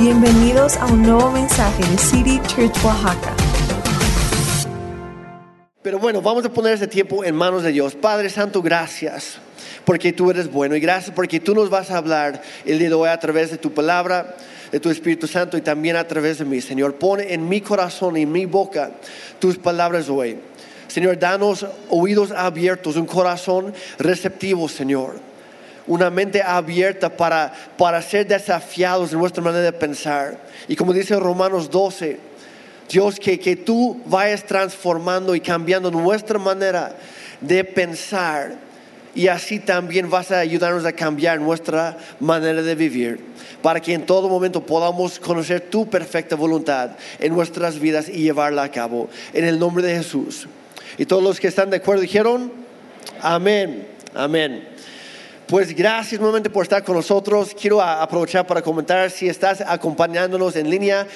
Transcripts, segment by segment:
Bienvenidos a un nuevo mensaje de City Church Oaxaca. Pero bueno, vamos a poner ese tiempo en manos de Dios. Padre Santo, gracias porque tú eres bueno y gracias porque tú nos vas a hablar el día de hoy a través de tu palabra, de tu Espíritu Santo y también a través de mí. Señor, pone en mi corazón y en mi boca tus palabras hoy. Señor, danos oídos abiertos, un corazón receptivo, Señor una mente abierta para, para ser desafiados en nuestra manera de pensar. Y como dice Romanos 12, Dios, que, que tú vayas transformando y cambiando nuestra manera de pensar. Y así también vas a ayudarnos a cambiar nuestra manera de vivir, para que en todo momento podamos conocer tu perfecta voluntad en nuestras vidas y llevarla a cabo. En el nombre de Jesús. Y todos los que están de acuerdo dijeron, amén, amén. Pues gracias nuevamente por estar con nosotros. Quiero aprovechar para comentar si estás acompañándonos en línea.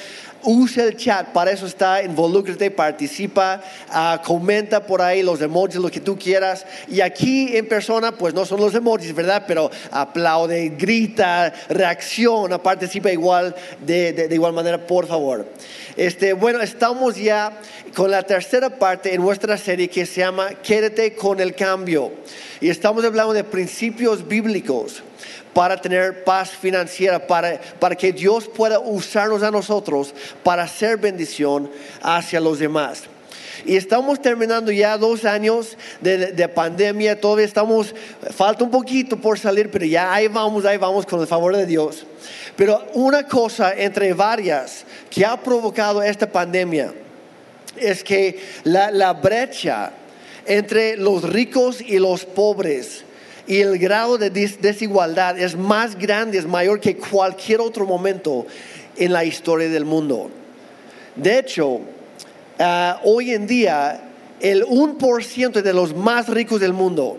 Usa el chat, para eso está, involúcrate, participa, uh, comenta por ahí los emojis, lo que tú quieras. Y aquí en persona, pues no son los emojis, ¿verdad? Pero aplaude, grita, reacciona, participa igual, de, de, de igual manera, por favor. Este, bueno, estamos ya con la tercera parte en nuestra serie que se llama Quédate con el cambio. Y estamos hablando de principios bíblicos para tener paz financiera, para, para que Dios pueda usarnos a nosotros para hacer bendición hacia los demás. Y estamos terminando ya dos años de, de, pandemia, todavía estamos, falta un poquito por salir, pero ya ahí vamos, ahí vamos con el favor de Dios. Pero una cosa entre varias que ha provocado esta pandemia es que la, la brecha entre los ricos y los pobres y el grado de desigualdad es más grande, es mayor que cualquier otro momento en la historia del mundo. De hecho, uh, hoy en día el 1% de los más ricos del mundo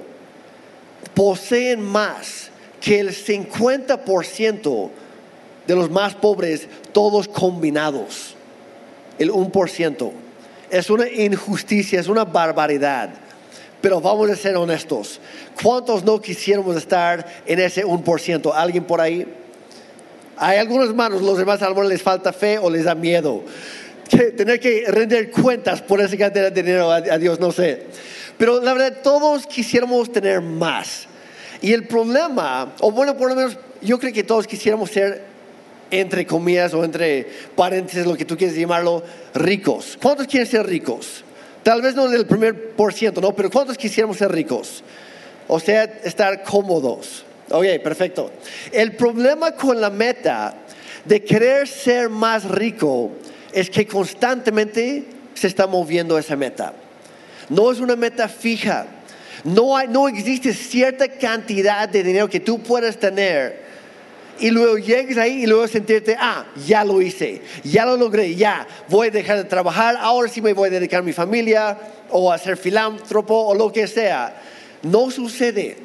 poseen más que el 50% de los más pobres, todos combinados. El 1%. Es una injusticia, es una barbaridad. Pero vamos a ser honestos. ¿Cuántos no quisiéramos estar en ese 1%? ¿Alguien por ahí? Hay algunos manos, los demás a lo mejor les falta fe o les da miedo. Tener que rendir cuentas por esa cantidad de dinero a, a Dios, no sé. Pero la verdad, todos quisiéramos tener más. Y el problema, o bueno, por lo menos yo creo que todos quisiéramos ser, entre comillas o entre paréntesis, lo que tú quieres llamarlo, ricos. ¿Cuántos quieren ser ricos? Tal vez no del primer por ciento, ¿no? Pero ¿cuántos quisiéramos ser ricos? O sea, estar cómodos. Ok, perfecto. El problema con la meta de querer ser más rico es que constantemente se está moviendo esa meta. No es una meta fija. No, hay, no existe cierta cantidad de dinero que tú puedas tener y luego llegues ahí y luego sentirte, ah, ya lo hice, ya lo logré, ya voy a dejar de trabajar, ahora sí me voy a dedicar a mi familia o a ser filántropo o lo que sea. No sucede.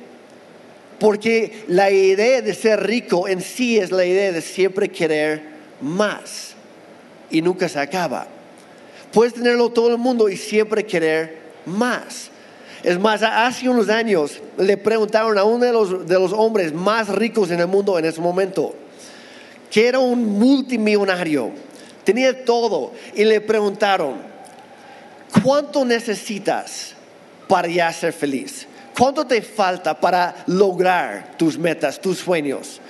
Porque la idea de ser rico en sí es la idea de siempre querer más. Y nunca se acaba. Puedes tenerlo todo el mundo y siempre querer más. Es más, hace unos años le preguntaron a uno de los, de los hombres más ricos en el mundo en ese momento, que era un multimillonario, tenía todo, y le preguntaron, ¿cuánto necesitas para ya ser feliz? ¿Cuánto te falta para lograr tus metas, tus sueños?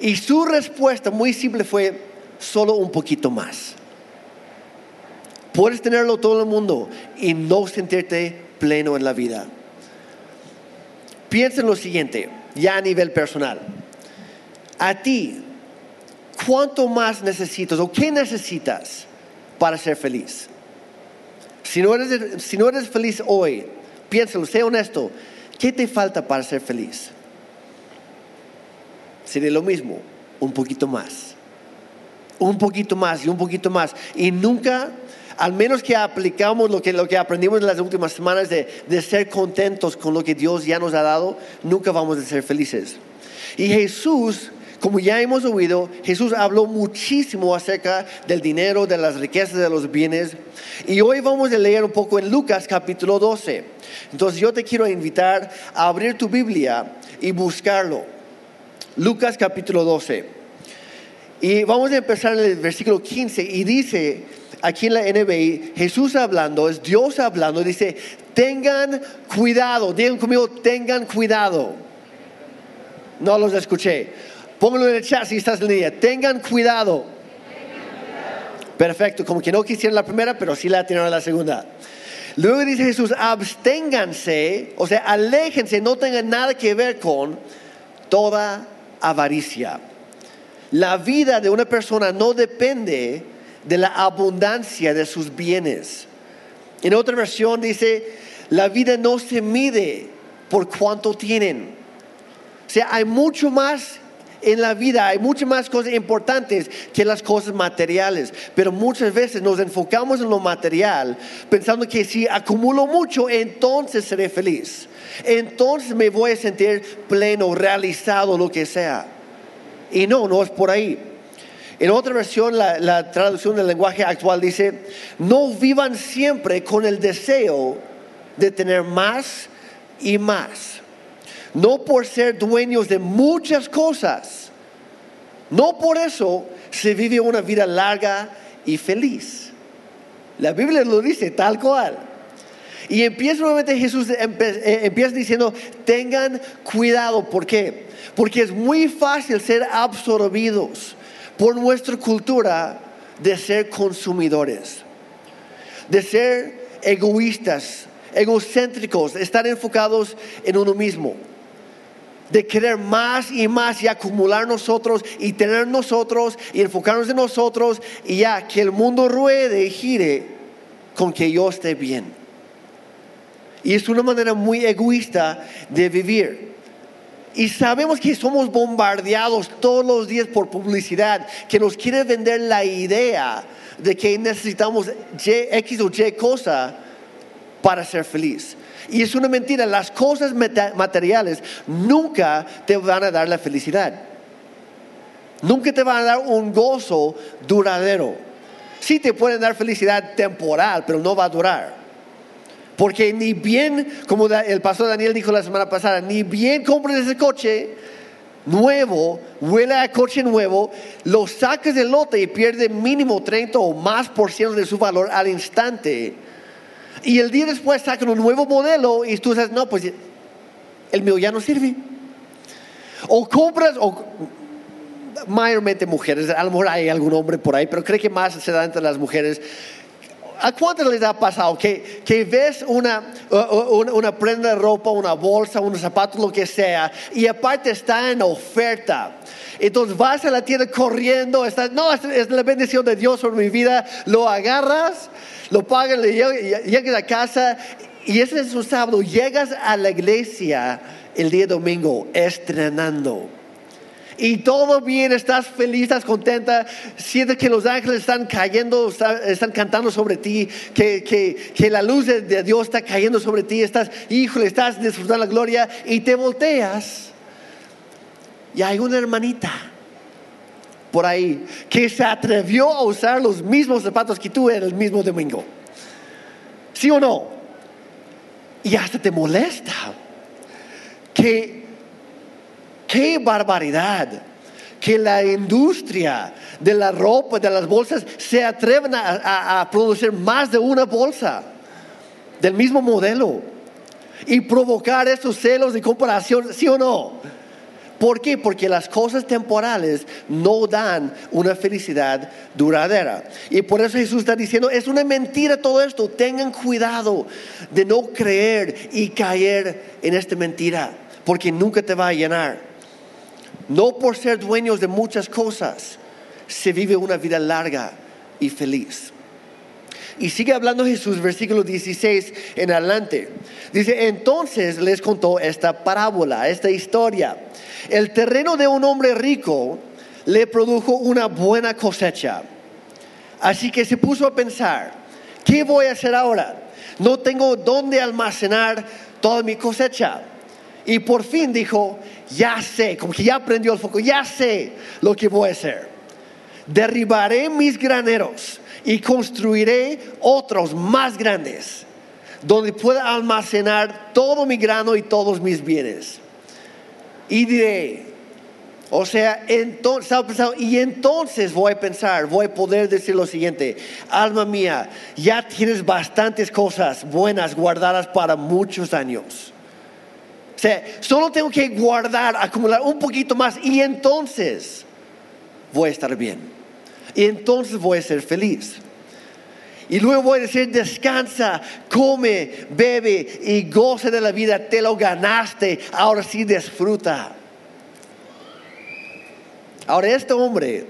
Y su respuesta muy simple fue, solo un poquito más. Puedes tenerlo todo el mundo y no sentirte pleno en la vida. Piensa en lo siguiente, ya a nivel personal. A ti, ¿cuánto más necesitas o qué necesitas para ser feliz? Si no eres, si no eres feliz hoy, piénsalo, sé honesto. ¿Qué te falta para ser feliz? Sería lo mismo, un poquito más. Un poquito más y un poquito más. Y nunca al menos que aplicamos lo que, lo que aprendimos en las últimas semanas de, de ser contentos con lo que Dios ya nos ha dado, nunca vamos a ser felices. Y Jesús, como ya hemos oído, Jesús habló muchísimo acerca del dinero, de las riquezas, de los bienes. Y hoy vamos a leer un poco en Lucas capítulo 12. Entonces yo te quiero invitar a abrir tu Biblia y buscarlo. Lucas capítulo 12. Y vamos a empezar en el versículo 15 y dice, aquí en la NBI, Jesús hablando, es Dios hablando, dice, tengan cuidado, digan conmigo, tengan cuidado. No los escuché. Pónganlo en el chat si estás en línea. Tengan cuidado. Perfecto, como que no quisieron la primera, pero sí la tienen la segunda. Luego dice Jesús, absténganse, o sea, aléjense, no tengan nada que ver con toda avaricia. La vida de una persona no depende de la abundancia de sus bienes. En otra versión dice, la vida no se mide por cuánto tienen. O sea, hay mucho más en la vida, hay muchas más cosas importantes que las cosas materiales, pero muchas veces nos enfocamos en lo material pensando que si acumulo mucho, entonces seré feliz. Entonces me voy a sentir pleno, realizado, lo que sea. Y no, no es por ahí. En otra versión, la, traducción del lenguaje actual dice, no vivan siempre con el deseo de tener más y más. No por ser dueños de muchas cosas. No por eso se vive una vida larga y feliz. La Biblia lo dice tal cual. Y empieza nuevamente Jesús, eh, empieza diciendo, tengan cuidado. ¿Por qué? Porque es muy fácil ser absorbidos por nuestra cultura de ser consumidores, de ser egoístas, egocéntricos, estar enfocados en uno mismo, de querer más y más y acumular nosotros y tener nosotros y enfocarnos en nosotros y ya que el mundo ruede y gire con que yo esté bien. Y es una manera muy egoísta de vivir. Y sabemos que somos bombardeados todos los días por publicidad que nos quiere vender la idea de que necesitamos X o Y cosa para ser feliz. Y es una mentira, las cosas materiales nunca te van a dar la felicidad. Nunca te van a dar un gozo duradero. Sí te pueden dar felicidad temporal, pero no va a durar. Porque ni bien, como el pastor Daniel dijo la semana pasada, ni bien compres ese coche nuevo, huele a coche nuevo, lo sacas del lote y pierde mínimo 30 o más por ciento de su valor al instante. Y el día después sacan un nuevo modelo y tú dices, no, pues el mío ya no sirve. O compras, o mayormente mujeres, a lo mejor hay algún hombre por ahí, pero creo que más se da entre las mujeres ¿A cuántos les ha pasado que, ves una, una, prenda de ropa, una bolsa, unos zapatos, lo que sea, y aparte está en oferta? Entonces vas a la tienda corriendo, estás, no, es, la bendición de Dios sobre mi vida, lo agarras, lo pagas, llegas a casa y ese es un sábado, llegas a la iglesia el día domingo estrenando y todo bien, estás feliz, estás contenta, sientes que los ángeles están cayendo, están cantando sobre ti, que, que, la luz de, Dios está cayendo sobre ti, estás, híjole, estás disfrutando la gloria y te volteas y hay una hermanita por ahí que se atrevió a usar los mismos zapatos que tú en el mismo domingo. ¿Sí o no? Y hasta te molesta que Qué barbaridad que la industria de la ropa, de las bolsas, se atreven a, producir más de una bolsa del mismo modelo y provocar estos celos de comparación, ¿sí o no? ¿Por qué? Porque las cosas temporales no dan una felicidad duradera. Y por eso Jesús está diciendo, es una mentira todo esto. Tengan cuidado de no creer y caer en esta mentira, porque nunca te va a llenar. No por ser dueños de muchas cosas se vive una vida larga y feliz. Y sigue hablando Jesús, versículo 16 en adelante. Dice, entonces les contó esta parábola, esta historia. El terreno de un hombre rico le produjo una buena cosecha. Así que se puso a pensar, ¿qué voy a hacer ahora? No tengo dónde almacenar toda mi cosecha. Y por fin dijo, ya sé, como que ya prendió el foco, ya sé lo que voy a hacer. Derribaré mis graneros y construiré otros más grandes, donde pueda almacenar todo mi grano y todos mis bienes. Y diré, O sea, entonces, y entonces voy a pensar, voy a poder decir lo siguiente, alma mía, ya tienes bastantes cosas buenas guardadas para muchos años. O sea, solo tengo que guardar, acumular un poquito más y entonces voy a estar bien. Y entonces voy a ser feliz. Y luego voy a decir, descansa, come, bebe y goce de la vida, te lo ganaste, ahora sí disfruta. Ahora este hombre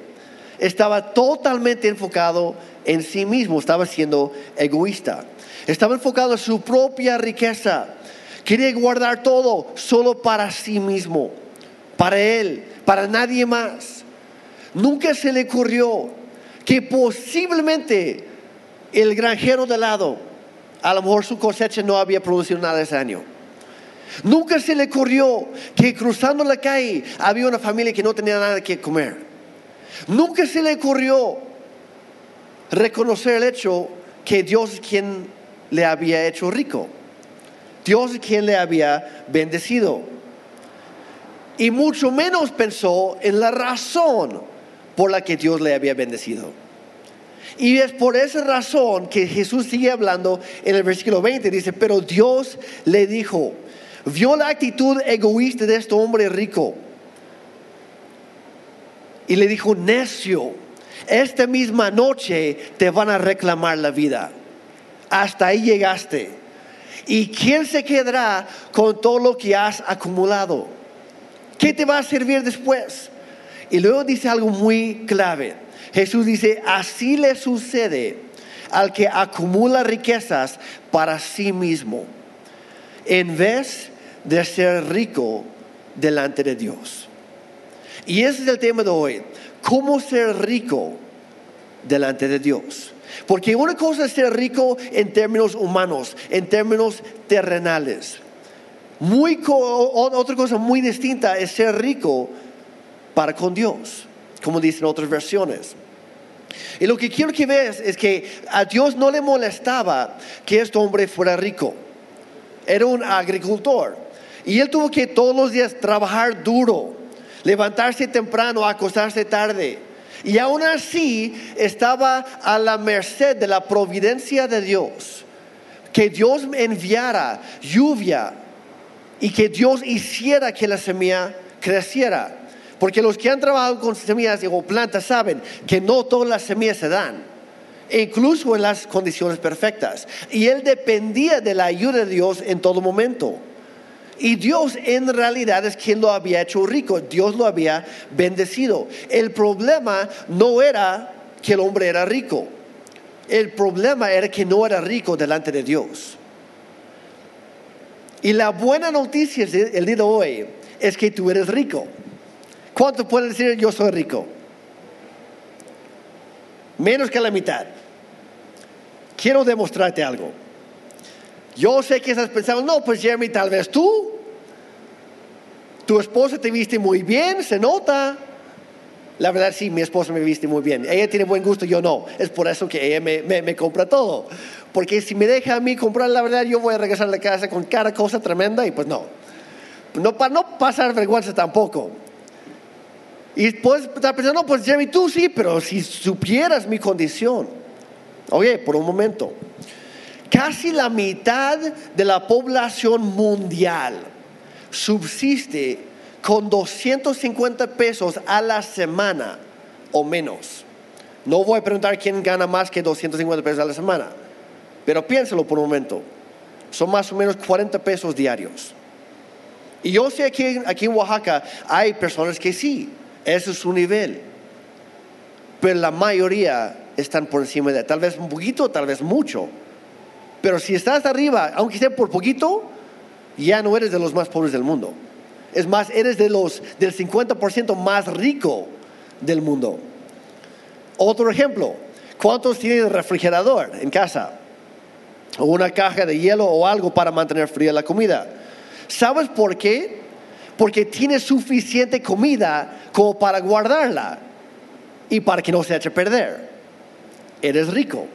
estaba totalmente enfocado en sí mismo, estaba siendo egoísta, estaba enfocado en su propia riqueza, quería guardar todo solo para sí mismo, para él, para nadie más. Nunca se le ocurrió que posiblemente el granjero de lado, a lo mejor su cosecha no había producido nada ese año. Nunca se le ocurrió que cruzando la calle había una familia que no tenía nada que comer. Nunca se le ocurrió reconocer el hecho que Dios es quien le había hecho rico. Dios quien le había bendecido. Y mucho menos pensó en la razón por la que Dios le había bendecido. Y es por esa razón que Jesús sigue hablando en el versículo 20. Dice, pero Dios le dijo, vio la actitud egoísta de este hombre rico. Y le dijo, necio, esta misma noche te van a reclamar la vida. Hasta ahí llegaste. ¿Y quién se quedará con todo lo que has acumulado? ¿Qué te va a servir después? Y luego dice algo muy clave. Jesús dice, así le sucede al que acumula riquezas para sí mismo, en vez de ser rico delante de Dios. Y ese es el tema de hoy, cómo ser rico delante de Dios. Porque una cosa es ser rico en términos humanos, en términos terrenales. Muy, otra cosa muy distinta es ser rico para con Dios, como dicen otras versiones. Y lo que quiero que veas es que a Dios no le molestaba que este hombre fuera rico. Era un agricultor. Y él tuvo que todos los días trabajar duro, levantarse temprano, acostarse tarde. Y aún así estaba a la merced de la providencia de Dios. Que Dios enviara lluvia y que Dios hiciera que la semilla creciera. Porque los que han trabajado con semillas o plantas saben que no todas las semillas se dan, incluso en las condiciones perfectas. Y él dependía de la ayuda de Dios en todo momento. Y Dios en realidad es quien lo había hecho rico, Dios lo había bendecido. El problema no era que el hombre era rico, el problema era que no era rico delante de Dios. Y la buena noticia el día de hoy es que tú eres rico. ¿Cuánto pueden decir yo soy rico? Menos que la mitad. Quiero demostrarte algo. Yo sé que estás pensando, no, pues Jeremy, tal vez tú. Tu esposa te viste muy bien, se nota. La verdad sí, mi esposa me viste muy bien. Ella tiene buen gusto, yo no. Es por eso que ella me, compra todo. Porque si me deja a mí comprar, la verdad, yo voy a regresar a la casa con cada cosa tremenda y pues no. No para no pasar vergüenza tampoco. Y puedes estar pensando, no, pues Jeremy, tú sí, pero si supieras mi condición. Oye, por un momento. Casi la mitad de la población mundial subsiste con 250 pesos a la semana o menos. No voy a preguntar quién gana más que 250 pesos a la semana, pero piénselo por un momento. Son más o menos 40 pesos diarios. Y yo sé que aquí en Oaxaca hay personas que sí, ese es su nivel. Pero la mayoría están por encima de, tal vez un poquito, tal vez mucho. Pero si estás arriba, aunque sea por poquito, ya no eres de los más pobres del mundo. Es más, eres de los del 50% más rico del mundo. Otro ejemplo, ¿cuántos tienen refrigerador en casa? O una caja de hielo o algo para mantener fría la comida. ¿Sabes por qué? porque tienes suficiente comida como para guardarla y para que no se eche a perder. Eres rico.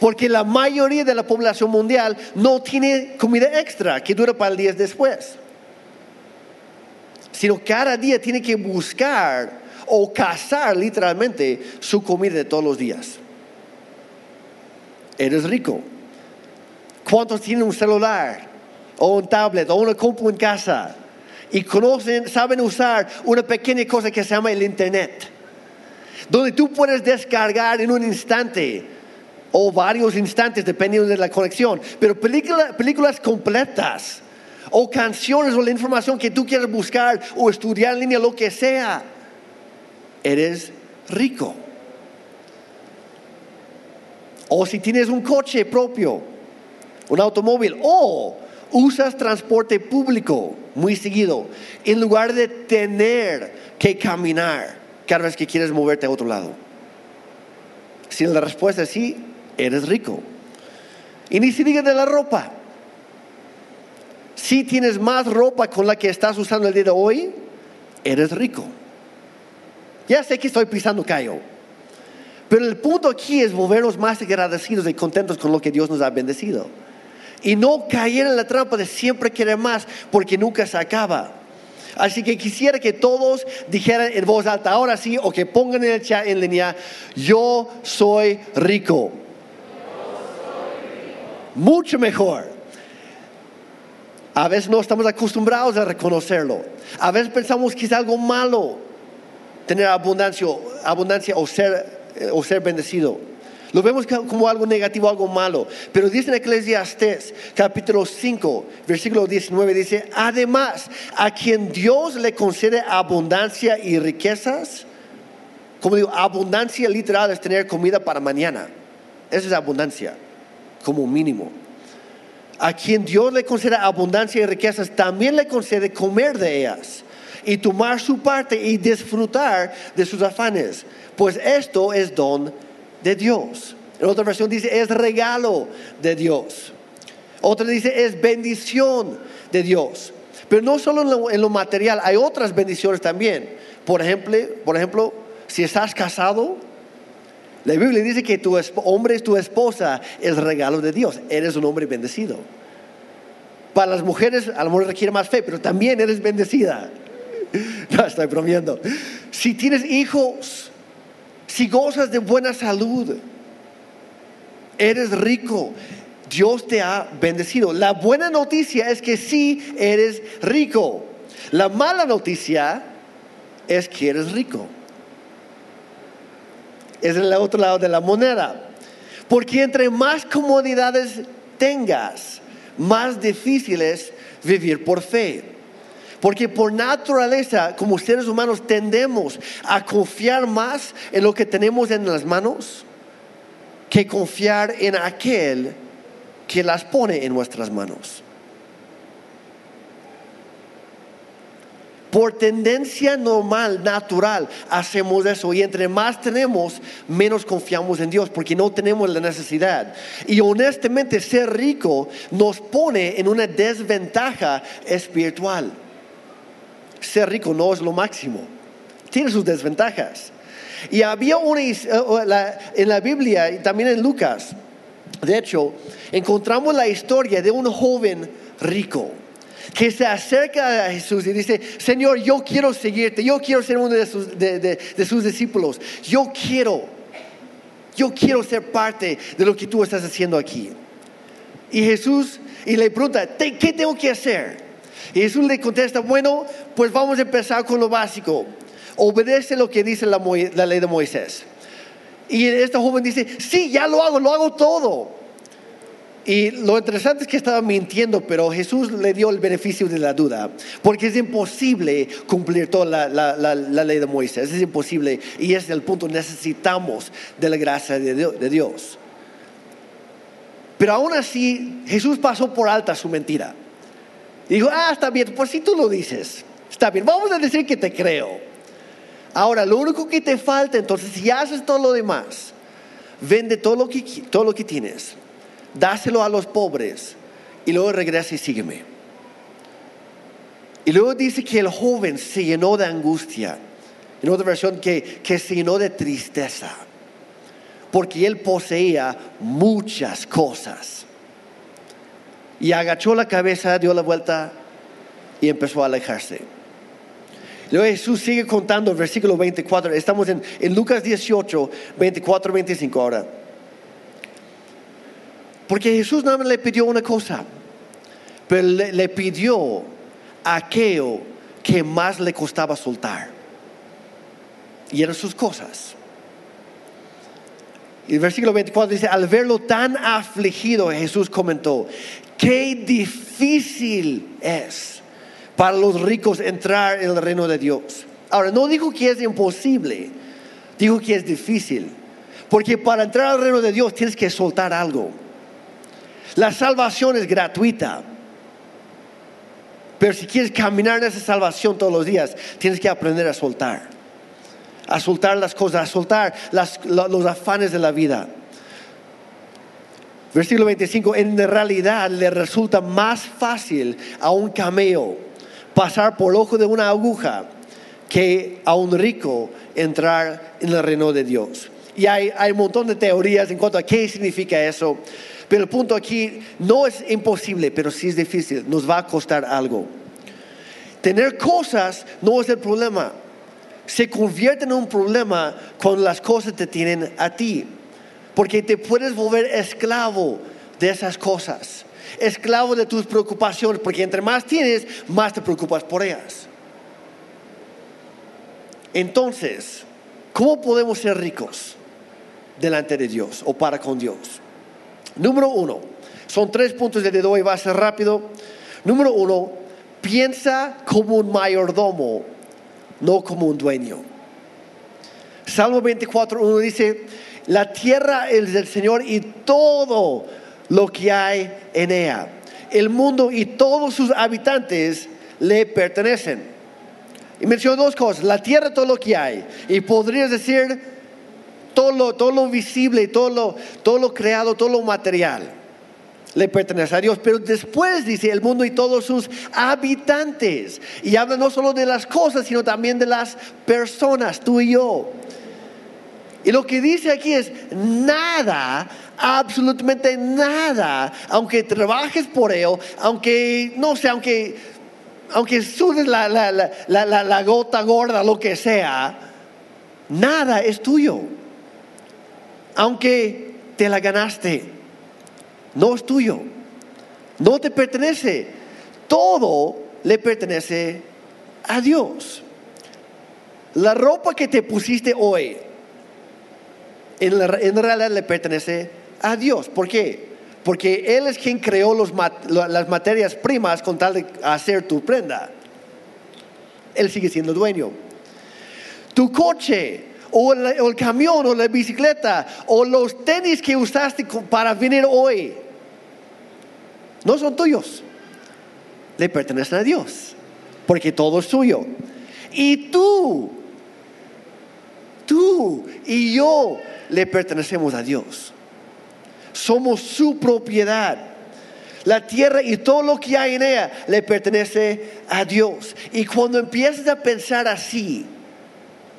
Porque la mayoría de la población mundial no tiene comida extra que dura para el día después. sino cada día tiene que buscar o cazar literalmente su comida de todos los días. Eres rico. ¿Cuántos tienen un celular o un tablet o una compu en casa y conocen, saben usar una pequeña cosa que se llama el internet? Donde tú puedes descargar en un instante o varios instantes dependiendo de la conexión, pero películas completas o canciones o la información que tú quieras buscar o estudiar en línea, lo que sea, eres rico. O si tienes un coche propio, un automóvil, o usas transporte público muy seguido, en lugar de tener que caminar cada vez que quieres moverte a otro lado. Si la respuesta es sí, eres rico. Y ni diga de la ropa. Si tienes más ropa con la que estás usando el día de hoy, eres rico. Ya sé que estoy pisando callo. Pero el punto aquí es volvernos más agradecidos y contentos con lo que Dios nos ha bendecido. Y no caer en la trampa de siempre querer más, porque nunca se acaba. Así que quisiera que todos dijeran en voz alta, ahora sí, o que pongan en el chat en línea, yo soy rico. Mucho mejor. A veces no estamos acostumbrados a reconocerlo. A veces pensamos que es algo malo tener abundancia, abundancia o, ser, eh, o ser bendecido. Lo vemos como algo negativo, algo malo. Pero dice en Eclesiastes capítulo 5, versículo 19, dice, además, a quien Dios le concede abundancia y riquezas, como digo, abundancia literal es tener comida para mañana. Esa es abundancia, como mínimo. A quien Dios le concede abundancia y riquezas, también le concede comer de ellas y tomar su parte y disfrutar de sus afanes. Pues esto es don de Dios. En otra versión dice, es regalo de Dios. Otra dice, es bendición de Dios. Pero no solo en lo, material, hay otras bendiciones también. Por ejemplo, por ejemplo, si estás casado, la Biblia dice que tu hombre, tu esposa, es regalo de Dios. Eres un hombre bendecido. Para las mujeres, a lo mejor requiere más fe, pero también eres bendecida. No, estoy bromeando. Si tienes hijos, si gozas de buena salud, eres rico. Dios te ha bendecido. La buena noticia es que sí eres rico. La mala noticia es que eres rico. Es el otro lado de la moneda. Porque entre más comodidades tengas, más difícil es vivir por fe. Porque por naturaleza, como seres humanos, tendemos a confiar más en lo que tenemos en las manos que confiar en aquel que las pone en nuestras manos. Por tendencia normal, natural, hacemos eso. Y entre más tenemos, menos confiamos en Dios, porque no tenemos la necesidad. Y honestamente, ser rico nos pone en una desventaja espiritual ser rico no es lo máximo. Tiene sus desventajas. Y había una, eh, en la Biblia y también en Lucas, de hecho, encontramos la historia de un joven rico que se acerca a Jesús y dice, Señor, yo quiero seguirte, yo quiero ser uno de sus, de sus discípulos, yo quiero, yo quiero ser parte de lo que tú estás haciendo aquí. Y Jesús, y le pregunta, ¿qué tengo que hacer? Y Jesús le contesta, bueno, pues vamos a empezar con lo básico. Obedece lo que dice la, ley de Moisés. Y este joven dice, sí, ya lo hago, lo hago todo. Y lo interesante es que estaba mintiendo, pero Jesús le dio el beneficio de la duda, porque es imposible cumplir toda la, ley de Moisés, es imposible, y es el punto, necesitamos de la gracia de Dios. Pero aún así, Jesús pasó por alta su mentira. Y dijo, ah, está bien, por si tú lo dices. Está bien, vamos a decir que te creo. Ahora, lo único que te falta, entonces, si haces todo lo demás, vende todo lo que, todo lo que tienes, dáselo a los pobres y luego regresa y sígueme. Y luego dice que el joven se llenó de angustia. En otra versión, que, se llenó de tristeza. Porque él poseía muchas cosas. Y agachó la cabeza, dio la vuelta y empezó a alejarse. Luego Jesús sigue contando, versículo 24. Estamos en, en Lucas 18, 24, 25 ahora. Porque Jesús nada más le pidió una cosa, pero le, pidió aquello que más le costaba soltar. Y eran sus cosas. El versículo 24 dice, al verlo tan afligido, Jesús comentó, qué difícil es para los ricos entrar en el reino de Dios. Ahora, no dijo que es imposible, dijo que es difícil. Porque para entrar al reino de Dios tienes que soltar algo. La salvación es gratuita. Pero si quieres caminar en esa salvación todos los días, tienes que aprender a soltar. A soltar las cosas, a soltar los afanes de la vida. Versículo 25, en realidad le resulta más fácil a un cameo pasar por el ojo de una aguja que a un rico entrar en el reino de Dios. Y hay un montón de teorías en cuanto a qué significa eso, pero el punto aquí no es imposible, pero sí es difícil, nos va a costar algo. Tener cosas no es el problema, se convierte en un problema cuando las cosas te tienen a ti. Porque te puedes volver esclavo de esas cosas. Esclavo de tus preocupaciones. Porque entre más tienes, más te preocupas por ellas. Entonces, ¿cómo podemos ser ricos delante de Dios o para con Dios? Número uno, son tres puntos de dedo y va a ser rápido. Número uno, piensa como un mayordomo, no como un dueño. Salmo 24, 1 dice, la tierra es del Señor y todo lo que hay en ella. El mundo y todos sus habitantes le pertenecen. Y mencionó dos cosas, la tierra, todo lo que hay. Y podrías decir todo lo, todo lo visible, todo lo, todo lo creado, todo lo material. Le pertenece a Dios, pero después dice el mundo y todos sus habitantes. Y habla no solo de las cosas, sino también de las personas, tú y yo. Y lo que dice aquí es nada, absolutamente nada, aunque trabajes por ello, aunque, no sé, aunque, aunque la, la, la- la gota gorda, lo que sea, nada es tuyo. Aunque te la ganaste, no es tuyo, no te pertenece, todo le pertenece a Dios. La ropa que te pusiste hoy, en, realidad le pertenece a Dios. ¿Por qué? Porque Él es quien creó las materias primas con tal de hacer tu prenda. Él sigue siendo dueño. Tu coche, o el, camión, o la bicicleta, o los tenis que usaste para venir hoy, no son tuyos. Le pertenecen a Dios. Porque todo es suyo. Y tú, tú y yo le pertenecemos a Dios. Somos su propiedad. La tierra y todo lo que hay en ella le pertenece a Dios. Y cuando empiezas a pensar así,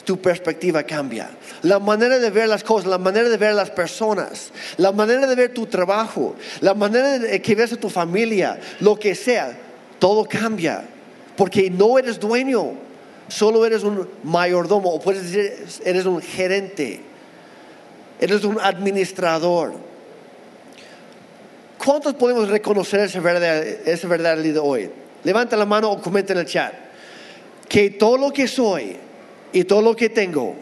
tu perspectiva cambia. La manera de ver las cosas, la manera de ver las personas, la manera de ver tu trabajo, la manera de que ves a tu familia, lo que sea, todo cambia. Porque no eres dueño, solo eres un mayordomo, o puedes decir, eres un gerente, eres un administrador. ¿Cuántos podemos reconocer esa verdad, esa hoy? Levanta la mano o comenta en el chat. Que todo lo que soy y todo lo que tengo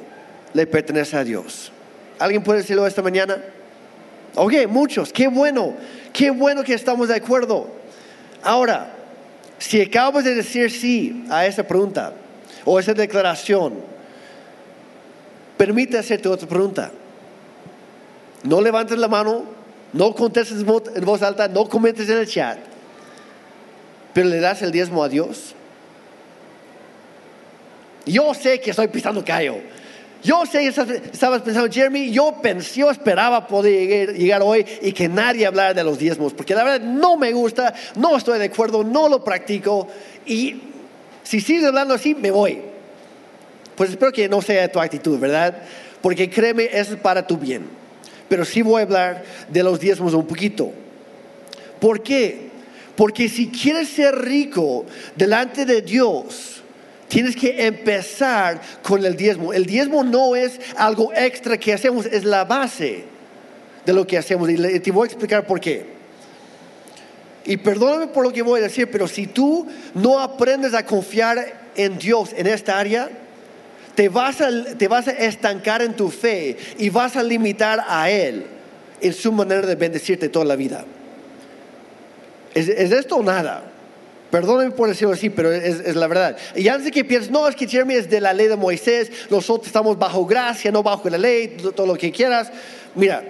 le pertenece a Dios. ¿Alguien puede decirlo esta mañana? Ok, muchos. Qué bueno. Qué bueno que estamos de acuerdo. Ahora, si acabas de decir sí a esa pregunta o esa declaración, permite hacerte otra pregunta. No levantes la mano, no contestes en voz- alta, no comentes en el chat, pero le das el diezmo a Dios. Yo sé que estoy pisando callo. Yo sé que estabas pensando, Jeremy, yo pensé, yo esperaba poder llegar, llegar hoy y que nadie hablara de los diezmos, porque la verdad no me gusta, no estoy de acuerdo, no lo practico y si sigues hablando así, me voy. Pues espero que no sea tu actitud, ¿verdad? Porque créeme, eso es para tu bien. Pero sí voy a hablar de los diezmos un poquito. ¿Por qué? Porque si quieres ser rico delante de Dios, Tienes que empezar con el diezmo. El diezmo no es algo extra que hacemos, es la base de lo que hacemos. Y te voy a explicar por qué. Y perdóname por lo que voy a decir, pero si tú no aprendes a confiar en Dios en esta área, te vas a, te vas a estancar en tu fe y vas a limitar a Él en su manera de bendecirte toda la vida. ¿Es, esto o nada? Perdóname por decirlo así, pero es, la verdad. Y antes de que pienses, no, es que Jeremy es de la ley de Moisés, nosotros estamos bajo gracia, no bajo la ley, todo lo que quieras. Mira,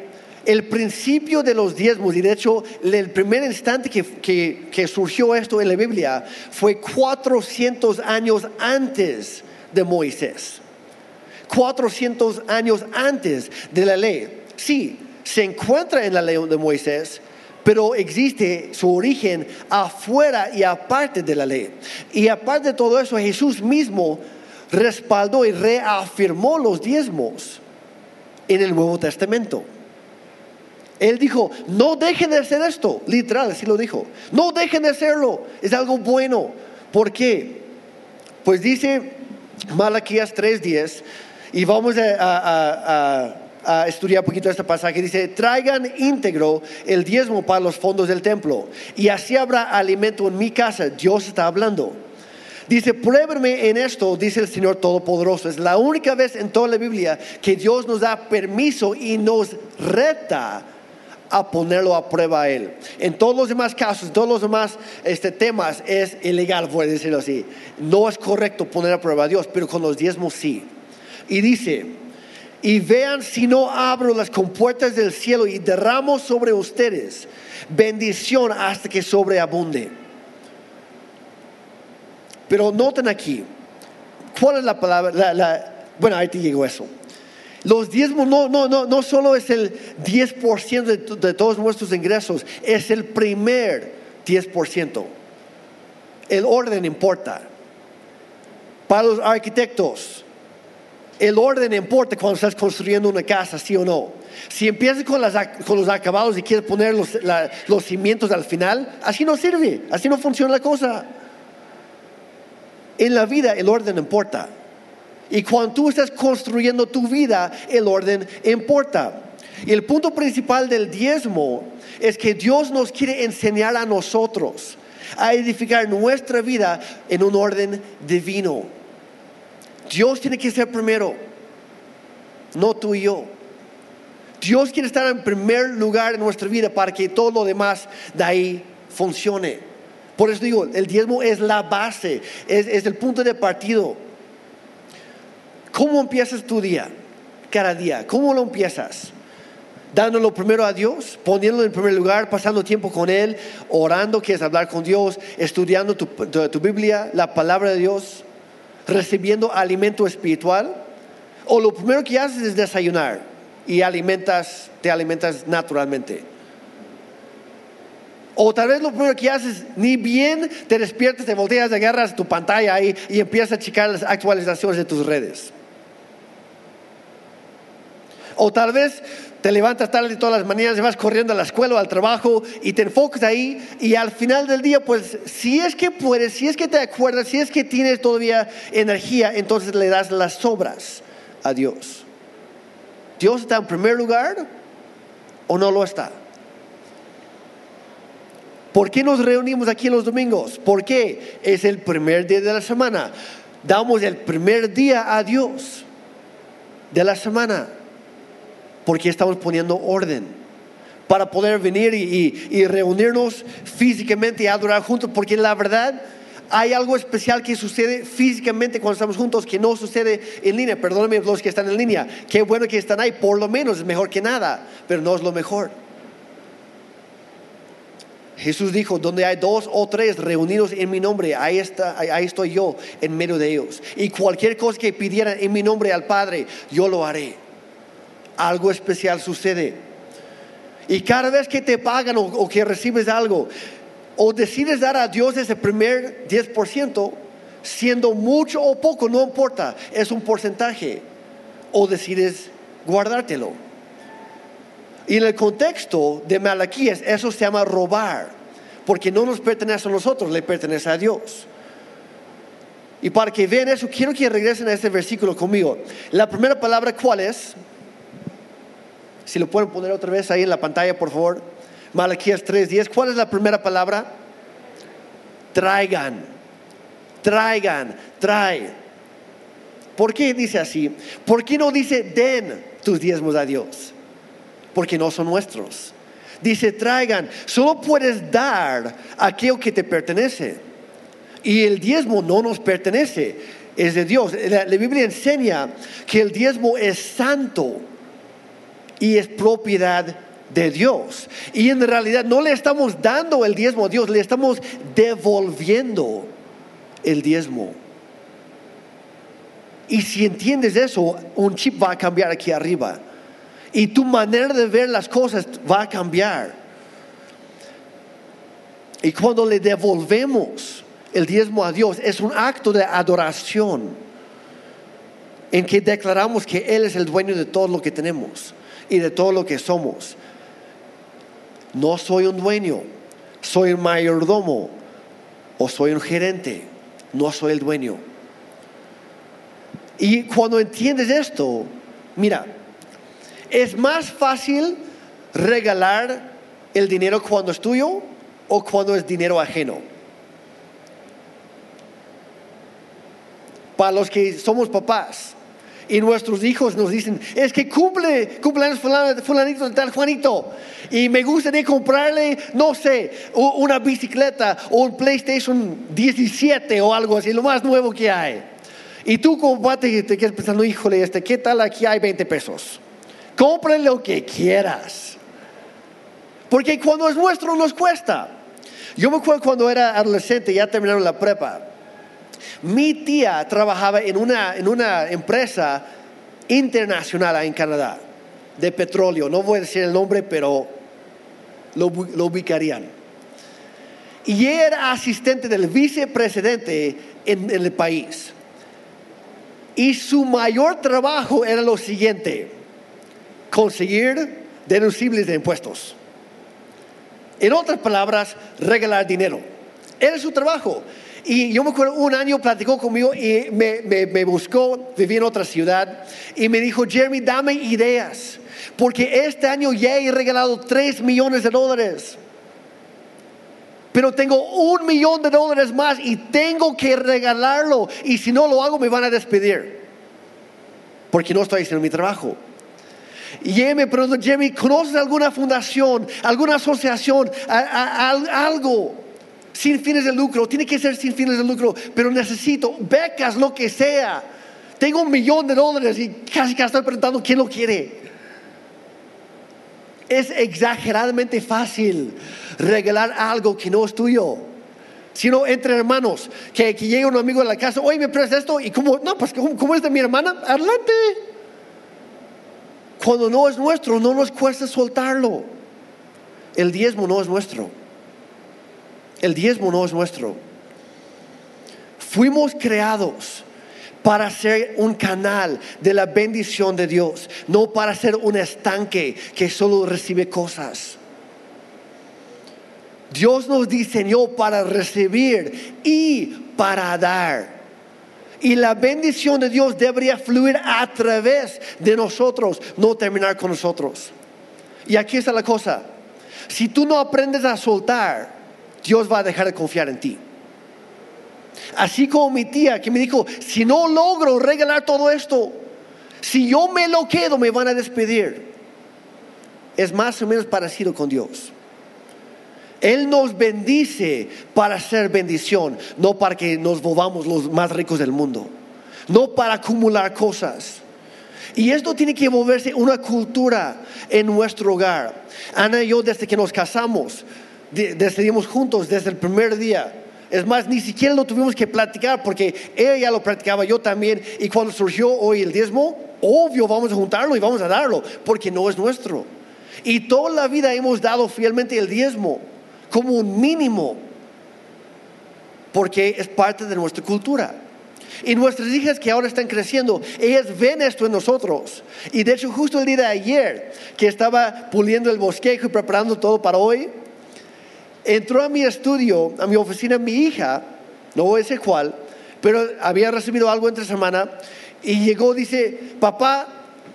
el principio de los diezmos, y de hecho el primer instante que, que, surgió esto en la Biblia fue 400 años antes de Moisés. 400 años antes de la ley. Sí, se encuentra en la ley de Moisés, pero existe su origen afuera y aparte de la ley. Y aparte de todo eso, Jesús mismo respaldó y reafirmó los diezmos en el Nuevo Testamento. Él dijo, no dejen de hacer esto, literal, así lo dijo. No dejen de hacerlo, es algo bueno. ¿Por qué? Pues dice Malaquías 3:10, y vamos a a estudiar un poquito este pasaje, dice, traigan íntegro el diezmo para los fondos del templo y así habrá alimento en mi casa. Dios está hablando. Dice, pruébenme en esto, dice el Señor Todopoderoso. Es la única vez en toda la Biblia que Dios nos da permiso y nos reta a ponerlo a prueba a Él. En todos los demás casos, todos los demás este, temas es ilegal, por decirlo así. No es correcto poner a prueba a Dios, pero con los diezmos sí. Y dice, y vean si no abro las compuertas del cielo y derramo sobre ustedes bendición hasta que sobreabunde. Pero noten aquí, ¿cuál es la palabra? bueno, ahí te llegó eso. Los diezmos no, no, no, no solo es el 10% de, de todos nuestros ingresos, es el primer 10%. El orden importa. Para los arquitectos, el orden importa cuando estás construyendo una casa, sí o no. Si empiezas con, los acabados y quieres poner los, cimientos al final, así no sirve, así no funciona la cosa. En la vida el orden importa. Y cuando tú estás construyendo tu vida, el orden importa. Y el punto principal del diezmo es que Dios nos quiere enseñar a nosotros a edificar nuestra vida en un orden divino. Dios tiene que ser primero, no tú y yo. Dios quiere estar en primer lugar en nuestra vida para que todo lo demás de ahí funcione. Por eso digo, el diezmo es la base, es, el punto de partido. ¿Cómo empiezas tu día? Cada día. ¿Cómo lo empiezas? dándolo primero a Dios, poniéndolo en primer lugar, pasando tiempo con Él, orando, que es hablar con Dios, estudiando tu Biblia, la palabra de Dios recibiendo alimento espiritual, o lo primero que haces es desayunar y alimentas, te alimentas naturalmente. O tal vez lo primero que haces, ni bien te despiertas, te volteas, agarras tu pantalla ahí y empiezas a checar las actualizaciones de tus redes. O tal vez te levantas tarde todas las mañanas vas corriendo a la escuela o al trabajo y te enfocas ahí y al final del día, pues si es que puedes, si es que te acuerdas, si es que tienes todavía energía, entonces le das las sobras a Dios. ¿Dios está en primer lugar o no lo está? ¿Por qué nos reunimos aquí los domingos? ¿Por qué? Es el primer día de la semana. Damos el primer día a Dios de la semana porque estamos poniendo orden para poder venir y, reunirnos físicamente y adorar juntos, porque la verdad hay algo especial que sucede físicamente cuando estamos juntos que no sucede en línea. Perdóname los que están en línea, qué bueno que están ahí, por lo menos es mejor que nada, pero no es lo mejor. Jesús dijo, donde hay dos o tres reunidos en mi nombre, ahí, está, ahí estoy yo en medio de ellos. Y cualquier cosa que pidieran en mi nombre al Padre, yo lo haré algo especial sucede. Y cada vez que te pagan o, que recibes algo, o decides dar a Dios ese primer 10%, siendo mucho o poco, no importa, es un porcentaje, o decides guardártelo. Y en el contexto de Malaquías, eso se llama robar, porque no nos pertenece a nosotros, le pertenece a Dios. Y para que vean eso, quiero que regresen a este versículo conmigo. La primera palabra, ¿cuál es? Si lo pueden poner otra vez ahí en la pantalla, por favor. Malaquías 3:10. ¿Cuál es la primera palabra? Traigan. Traigan. Trae. ¿Por qué dice así? ¿Por qué no dice den tus diezmos a Dios? Porque no son nuestros. Dice traigan. Solo puedes dar aquello que te pertenece. Y el diezmo no nos pertenece, es de Dios. La, la Biblia enseña que el diezmo es santo y es propiedad de Dios. Y en realidad no le estamos dando el diezmo a Dios, le estamos devolviendo el diezmo. Y si entiendes eso, un chip va a cambiar aquí arriba. Y tu manera de ver las cosas va a cambiar. Y cuando le devolvemos el diezmo a Dios, es un acto de adoración en que declaramos que Él es el dueño de todo lo que tenemos y de todo lo que somos. No soy un dueño, soy un mayordomo o soy un gerente, no soy el dueño. Y cuando entiendes esto, mira, es más fácil regalar el dinero cuando es tuyo o cuando es dinero ajeno. Para los que somos papás y nuestros hijos nos dicen, es que cumple cumpleaños fulanito de tal Juanito y me gustaría comprarle, no sé, una bicicleta o un PlayStation 17 o algo así, lo más nuevo que hay. Y tú como te, te quedas pensando, híjole, este, ¿qué tal aquí hay 20 pesos? Compre lo que quieras. Porque cuando es nuestro nos cuesta. Yo me acuerdo cuando era adolescente, ya terminaron la prepa. Mi tía trabajaba en una, en una empresa internacional en Canadá de petróleo. No voy a decir el nombre, pero lo, ubicarían. Y era asistente del vicepresidente en, en el país. Y su mayor trabajo era lo siguiente, conseguir deducibles de impuestos. En otras palabras, regalar dinero. Era su trabajo. Y yo me acuerdo, un año platicó conmigo y me, buscó, viví en otra ciudad, y me dijo, Jeremy, dame ideas, porque este año ya he regalado 3 millones de dólares. Pero tengo un millón de dólares más y tengo que regalarlo. Y si no lo hago, me van a despedir. Porque no estoy haciendo mi trabajo. Y él me preguntó, Jeremy, ¿conoces alguna fundación, alguna asociación, algo? Sin fines de lucro, tiene que ser sin fines de lucro, pero necesito becas, lo que sea. Tengo un millón de dólares y casi que estoy preguntando quién lo quiere. Es exageradamente fácil regalar algo que no es tuyo. Sino entre hermanos, que, que llega un amigo de la casa, oye, me prestas esto, y como, no, pues como es de mi hermana, adelante. Cuando no es nuestro, no nos cuesta soltarlo. El diezmo no es nuestro. El diezmo no es nuestro. Fuimos creados para ser un canal de la bendición de Dios, no para ser un estanque que solo recibe cosas. Dios nos diseñó para recibir y para dar. Y la bendición de Dios debería fluir a través de nosotros, no terminar con nosotros. Y aquí está la cosa. Si tú no aprendes a soltar, Dios va a dejar de confiar en ti. Así como mi tía que me dijo, si no logro regalar todo esto, si yo me lo quedo, me van a despedir. Es más o menos parecido con Dios. Él nos bendice para ser bendición, no para que nos volvamos los más ricos del mundo, no para acumular cosas. Y esto tiene que volverse una cultura en nuestro hogar. Ana y yo, desde que nos casamos, decidimos juntos desde el primer día. Es más, ni siquiera lo tuvimos que platicar porque ella ya lo practicaba, yo también. Y cuando surgió hoy el diezmo, obvio vamos a juntarlo y vamos a darlo porque no es nuestro. Y toda la vida hemos dado fielmente el diezmo como un mínimo porque es parte de nuestra cultura. Y nuestras hijas que ahora están creciendo, ellas ven esto en nosotros. Y de hecho, justo el día de ayer, que estaba puliendo el bosquejo y preparando todo para hoy, entró a mi estudio, a mi oficina, mi hija, no voy a decir cuál, pero había recibido algo entre semana y llegó, dice, papá,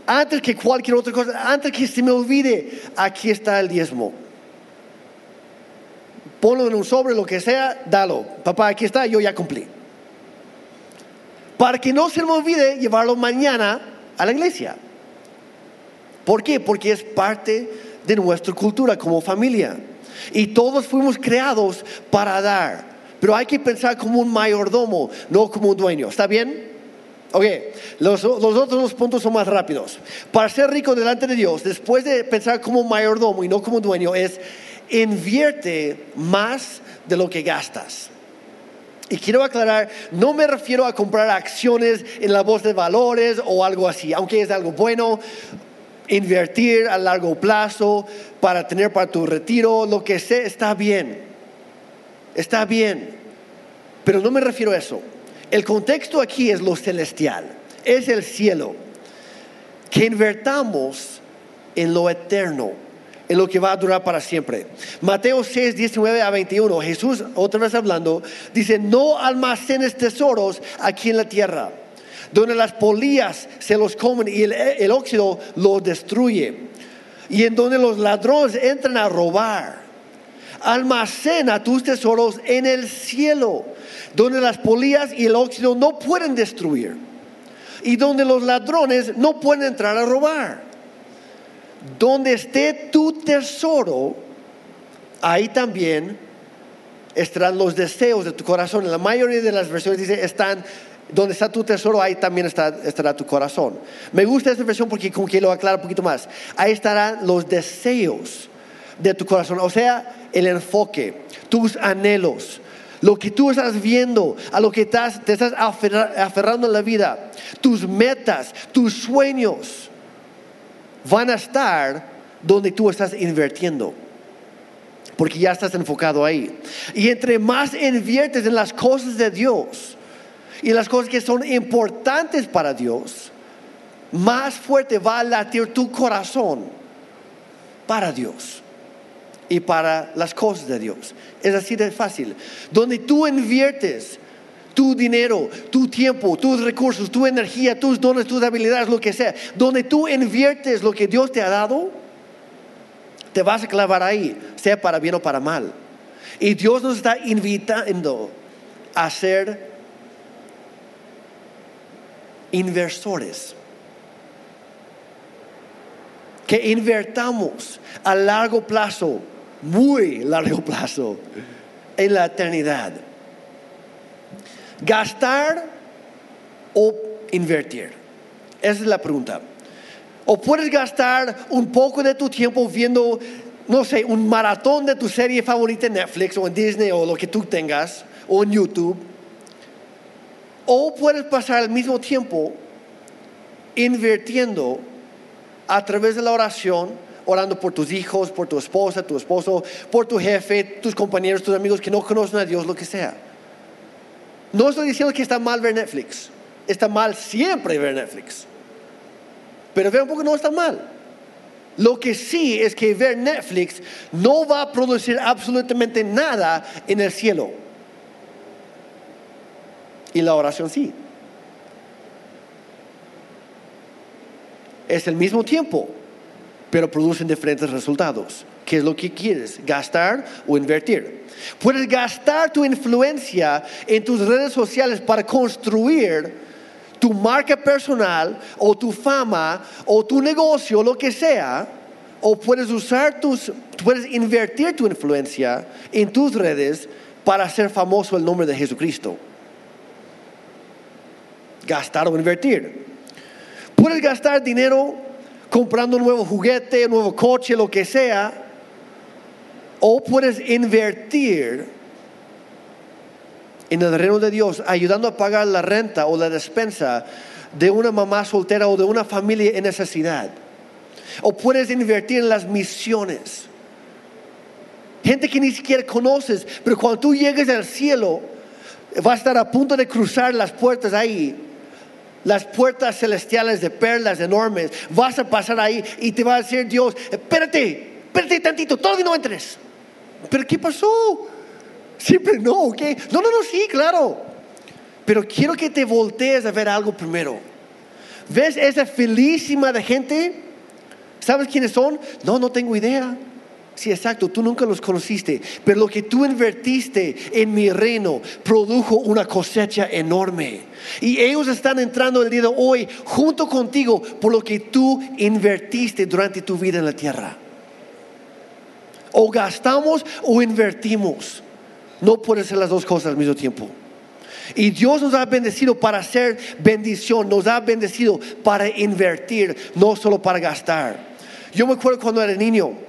antes que cualquier otra cosa, antes que se me olvide, aquí está el diezmo. Ponlo en un sobre, lo que sea, dalo. Papá, aquí está, yo ya cumplí. Para que no se me olvide llevarlo mañana a la iglesia. ¿Por qué? Porque es parte de nuestra cultura como familia. Y todos fuimos creados para dar. Pero hay que pensar como un mayordomo, no como un dueño. ¿Está bien? Ok, los, otros dos puntos son más rápidos. Para ser rico delante de Dios, después de pensar como mayordomo y no como dueño, es invierte más de lo que gastas. Y quiero aclarar, no me refiero a comprar acciones en la voz de valores o algo así, aunque es algo bueno, invertir a largo plazo para tener para tu retiro, lo que sea, está bien, está bien, pero no me refiero a eso. El contexto aquí es lo celestial, es el cielo, que invertamos en lo eterno en lo que va a durar para siempre. Mateo 6, 19 a 21, Jesús, otra vez hablando, dice, no almacenes tesoros aquí en la tierra, donde las polillas se los comen y el, óxido los destruye, y en donde los ladrones entran a robar. Almacena tus tesoros en el cielo, donde las polillas y el óxido no pueden destruir, y donde los ladrones no pueden entrar a robar donde esté tu tesoro, ahí también estarán los deseos de tu corazón. En la mayoría de las versiones dice, están, donde está tu tesoro, ahí también estará tu corazón. Me gusta esta versión porque como que lo aclara un poquito más. Ahí estarán los deseos de tu corazón, o sea, el enfoque, tus anhelos, lo que tú estás viendo, a lo que estás, te estás aferrando en la vida, tus metas, tus sueños van a estar donde tú estás invirtiendo. Porque ya estás enfocado ahí. Y entre más inviertes en las cosas de Dios y las cosas que son importantes para Dios, más fuerte va a latir tu corazón para Dios y para las cosas de Dios. Es así de fácil. Donde tú inviertes tu dinero, tu tiempo, tus recursos, tu energía, tus dones, tus habilidades, lo que sea, donde tú inviertes lo que Dios te ha dado, te vas a clavar ahí, sea para bien o para mal. Y Dios nos está invitando a ser inversores. Que invertamos a largo plazo, muy largo plazo, en la eternidad. ¿Gastar o invertir? Esa es la pregunta. O puedes gastar un poco de tu tiempo viendo, no sé, un maratón de tu serie favorita en Netflix o en Disney o lo que tú tengas, o en YouTube. O puedes pasar el mismo tiempo invirtiendo a través de la oración, orando por tus hijos, por tu esposa, tu esposo, por tu jefe, tus compañeros, tus amigos que no conocen a Dios, lo que sea. No estoy diciendo que está mal ver Netflix. Está mal siempre ver Netflix. Pero veo un poco no está mal. Lo que sí es que ver Netflix no va a producir absolutamente nada en el cielo. Y la oración sí. Es el mismo tiempo, pero producen diferentes resultados. ¿Qué es lo que quieres? ¿Gastar o invertir? Puedes gastar tu influencia en tus redes sociales para construir tu marca personal o tu fama o tu negocio, lo que sea. O puedes usar tus, puedes invertir tu influencia en tus redes para hacer famoso el nombre de Jesucristo. Gastar o invertir. Puedes gastar dinero comprando un nuevo juguete, un nuevo coche, lo que sea o puedes invertir en el reino de Dios, ayudando a pagar la renta o la despensa de una mamá soltera o de una familia en necesidad. O puedes invertir en las misiones. Gente que ni siquiera conoces, pero cuando tú llegues al cielo, vas a estar a punto de cruzar las puertas ahí. Las puertas celestiales de perlas enormes. Vas a pasar ahí y te va a decir Dios, espérate, espérate tantito, todavía no entres. ¿Pero qué pasó? Siempre no, ¿ok? No, no, no, sí, claro. Pero quiero que te voltees a ver algo primero. ¿Ves esa felísima de gente? ¿Sabes quiénes son? No, no tengo idea. Sí, exacto, tú nunca los conociste, pero lo que tú invertiste en mi reino produjo una cosecha enorme. Y ellos están entrando el día de hoy junto contigo por lo que tú invertiste durante tu vida en la tierra. O gastamos o invertimos. No puede ser las dos cosas al mismo tiempo. Y Dios nos ha bendecido para hacer bendición, nos ha bendecido para invertir, no solo para gastar. Yo me acuerdo cuando era niño,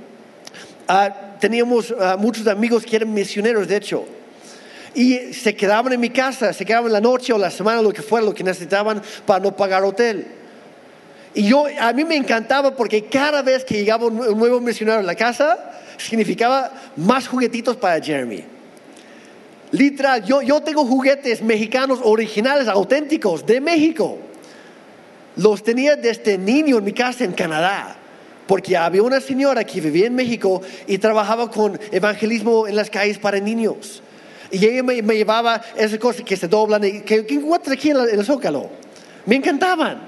Ah, teníamos ah, muchos amigos que eran misioneros, de hecho. Y se quedaban en mi casa, se quedaban la noche o la semana, lo que fuera, lo que necesitaban para no pagar hotel. Y yo, a mí me encantaba porque cada vez que llegaba un nuevo misionero a la casa, significaba más juguetitos para Jeremy. Literal, yo, yo tengo juguetes mexicanos originales, auténticos, de México. Los tenía desde niño en mi casa en Canadá porque había una señora que vivía en México y trabajaba con evangelismo en las calles para niños. Y ella me, llevaba esas cosas que se doblan y que, encuentras aquí en, el Zócalo. Me encantaban.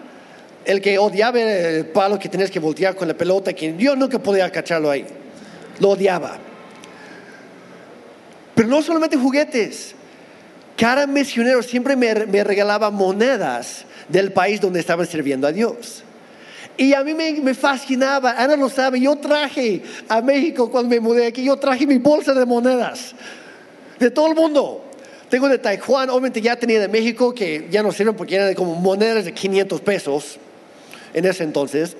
El que odiaba el palo que tenías que voltear con la pelota, que yo nunca podía cacharlo ahí. Lo odiaba. Pero no solamente juguetes. Cada misionero siempre me, me regalaba monedas del país donde estaban sirviendo a Dios. Y a mí me, fascinaba, Ana lo sabe, yo traje a México cuando me mudé aquí, yo traje mi bolsa de monedas de todo el mundo. Tengo de Taiwán, obviamente ya tenía de México, que ya no sirven porque eran como monedas de 500 pesos en ese entonces.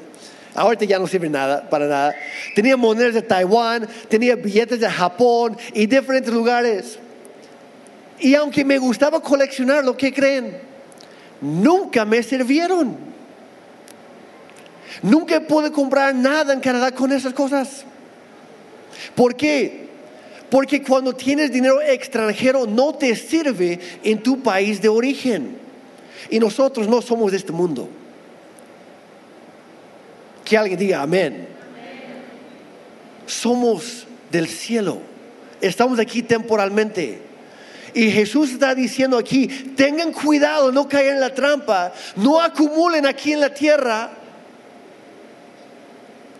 Ahorita ya no sirve nada, para nada. Tenía monedas de Taiwán, tenía billetes de Japón y diferentes lugares. Y aunque me gustaba coleccionar, ¿lo que creen? Nunca me sirvieron. Nunca pude comprar nada en Canadá con esas cosas. ¿Por qué? Porque cuando tienes dinero extranjero no te sirve en tu país de origen. Y nosotros no somos de este mundo. Que alguien diga amén. Somos del cielo. Estamos aquí temporalmente. Y Jesús está diciendo aquí, tengan cuidado, no caigan en la trampa, no acumulen aquí en la tierra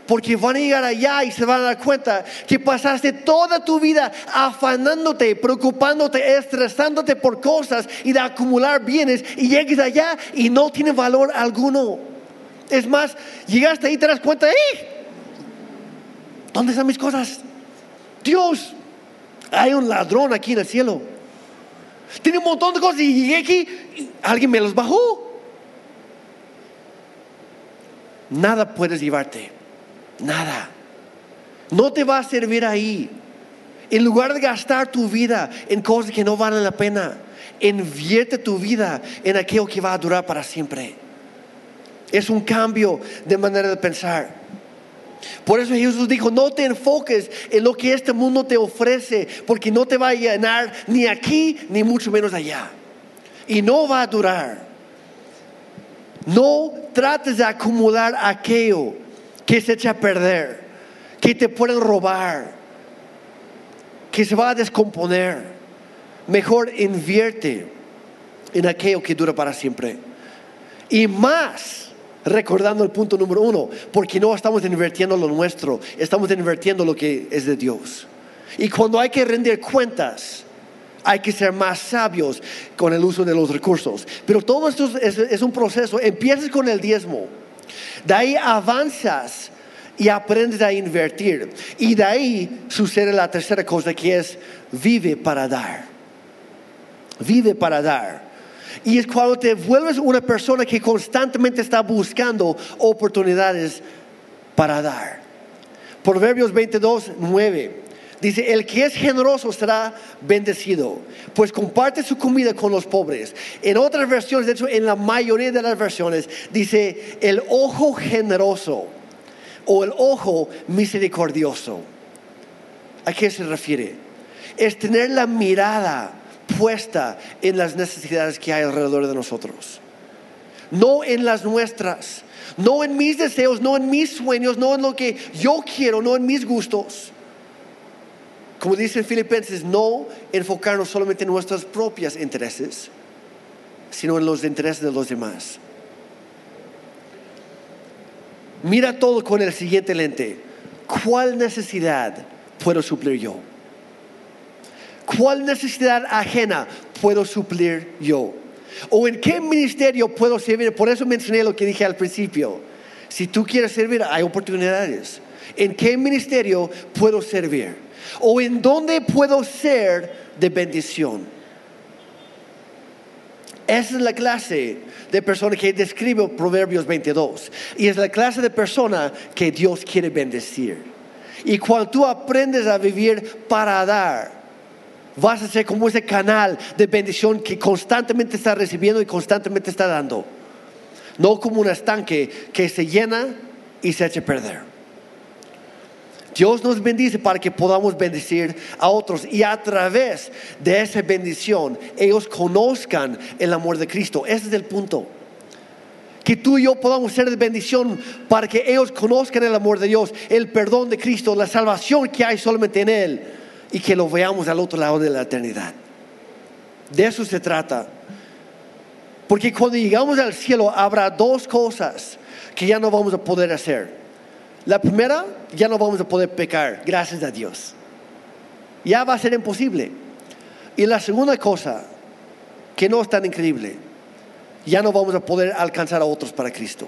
porque van a llegar allá y se van a dar cuenta que pasaste toda tu vida afanándote, preocupándote, estresándote por cosas y de acumular bienes y llegues allá y no tiene valor alguno. Es más, llegaste ahí y te das cuenta, ¡eh! ¿Dónde están mis cosas? Dios, hay un ladrón aquí en el cielo. Tiene un montón de cosas y llegué aquí, y alguien me los bajó. Nada puedes llevarte. Nada. No te va a servir ahí. En lugar de gastar tu vida en cosas que no valen la pena, invierte tu vida en aquello que va a durar para siempre. Es un cambio de manera de pensar. Por eso Jesús dijo, no te enfoques en lo que este mundo te ofrece, porque no te va a llenar ni aquí ni mucho menos allá. Y no va a durar. No trates de acumular aquello que se echa a perder, que te pueden robar, que se va a descomponer. Mejor invierte en aquello que dura para siempre. Y más, recordando el punto número uno, porque no estamos invirtiendo lo nuestro, estamos invirtiendo lo que es de Dios. Y cuando hay que rendir cuentas, hay que ser más sabios con el uso de los recursos. Pero todo esto es, es un proceso. Empiezas con el diezmo de ahí avanzas y aprendes a invertir. Y de ahí sucede la tercera cosa que es vive para dar. Vive para dar. Y es cuando te vuelves una persona que constantemente está buscando oportunidades para dar. Proverbios 22, 9. Dice, el que es generoso será bendecido, pues comparte su comida con los pobres. En otras versiones, de hecho, en la mayoría de las versiones, dice, el ojo generoso o el ojo misericordioso. ¿A qué se refiere? Es tener la mirada puesta en las necesidades que hay alrededor de nosotros, no en las nuestras, no en mis deseos, no en mis sueños, no en lo que yo quiero, no en mis gustos como dice en Filipenses, no enfocarnos solamente en nuestros propios intereses, sino en los intereses de los demás. Mira todo con el siguiente lente. ¿Cuál necesidad puedo suplir yo? ¿Cuál necesidad ajena puedo suplir yo? ¿O en qué ministerio puedo servir? Por eso mencioné lo que dije al principio. Si tú quieres servir, hay oportunidades. ¿En qué ministerio puedo servir? ¿O en dónde puedo ser de bendición? Esa es la clase de persona que describe Proverbios 22. Y es la clase de persona que Dios quiere bendecir. Y cuando tú aprendes a vivir para dar, vas a ser como ese canal de bendición que constantemente está recibiendo y constantemente está dando. No como un estanque que se llena y se echa a perder. Dios nos bendice para que podamos bendecir a otros y a través de esa bendición ellos conozcan el amor de Cristo. Ese es el punto. Que tú y yo podamos ser de bendición para que ellos conozcan el amor de Dios, el perdón de Cristo, la salvación que hay solamente en Él y que lo veamos al otro lado de la eternidad. De eso se trata. Porque cuando llegamos al cielo habrá dos cosas que ya no vamos a poder hacer. La primera, ya no vamos a poder pecar, gracias a Dios. Ya va a ser imposible. Y la segunda cosa, que no es tan increíble, ya no vamos a poder alcanzar a otros para Cristo.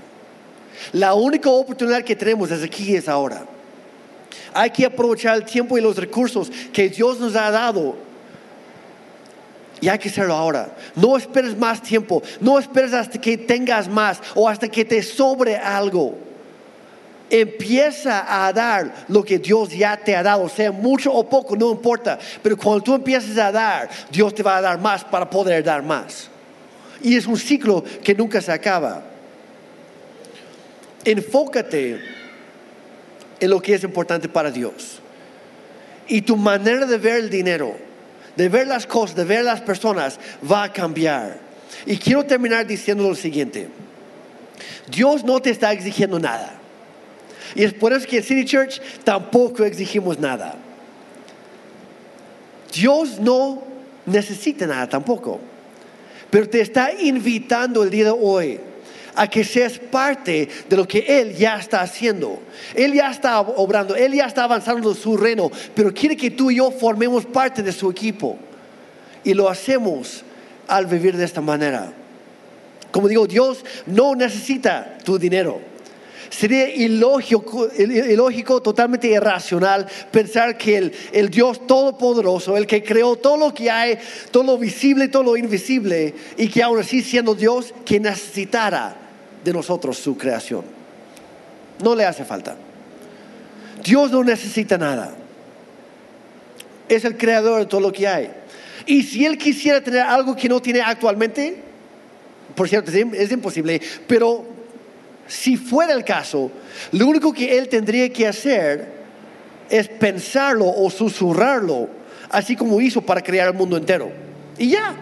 La única oportunidad que tenemos desde aquí es ahora. Hay que aprovechar el tiempo y los recursos que Dios nos ha dado. Y hay que hacerlo ahora. No esperes más tiempo. No esperes hasta que tengas más o hasta que te sobre algo. Empieza a dar lo que Dios ya te ha dado, sea mucho o poco, no importa. Pero cuando tú empiezas a dar, Dios te va a dar más para poder dar más. Y es un ciclo que nunca se acaba. Enfócate en lo que es importante para Dios. Y tu manera de ver el dinero, de ver las cosas, de ver las personas, va a cambiar. Y quiero terminar diciendo lo siguiente. Dios no te está exigiendo nada. Y es por eso que en City Church tampoco exigimos nada. Dios no necesita nada tampoco. Pero te está invitando el día de hoy a que seas parte de lo que Él ya está haciendo. Él ya está obrando, Él ya está avanzando su reino, pero quiere que tú y yo formemos parte de su equipo. Y lo hacemos al vivir de esta manera. Como digo, Dios no necesita tu dinero. Sería ilógico, totalmente irracional pensar que el, el, Dios todopoderoso, el que creó todo lo que hay, todo lo visible todo lo invisible, y que aún así siendo Dios, que necesitara de nosotros su creación. No le hace falta. Dios no necesita nada. Es el creador de todo lo que hay. Y si Él quisiera tener algo que no tiene actualmente, por cierto, es imposible, pero si fuera el caso, lo único que él tendría que hacer es pensarlo o susurrarlo, así como hizo para crear el mundo entero. Y ya,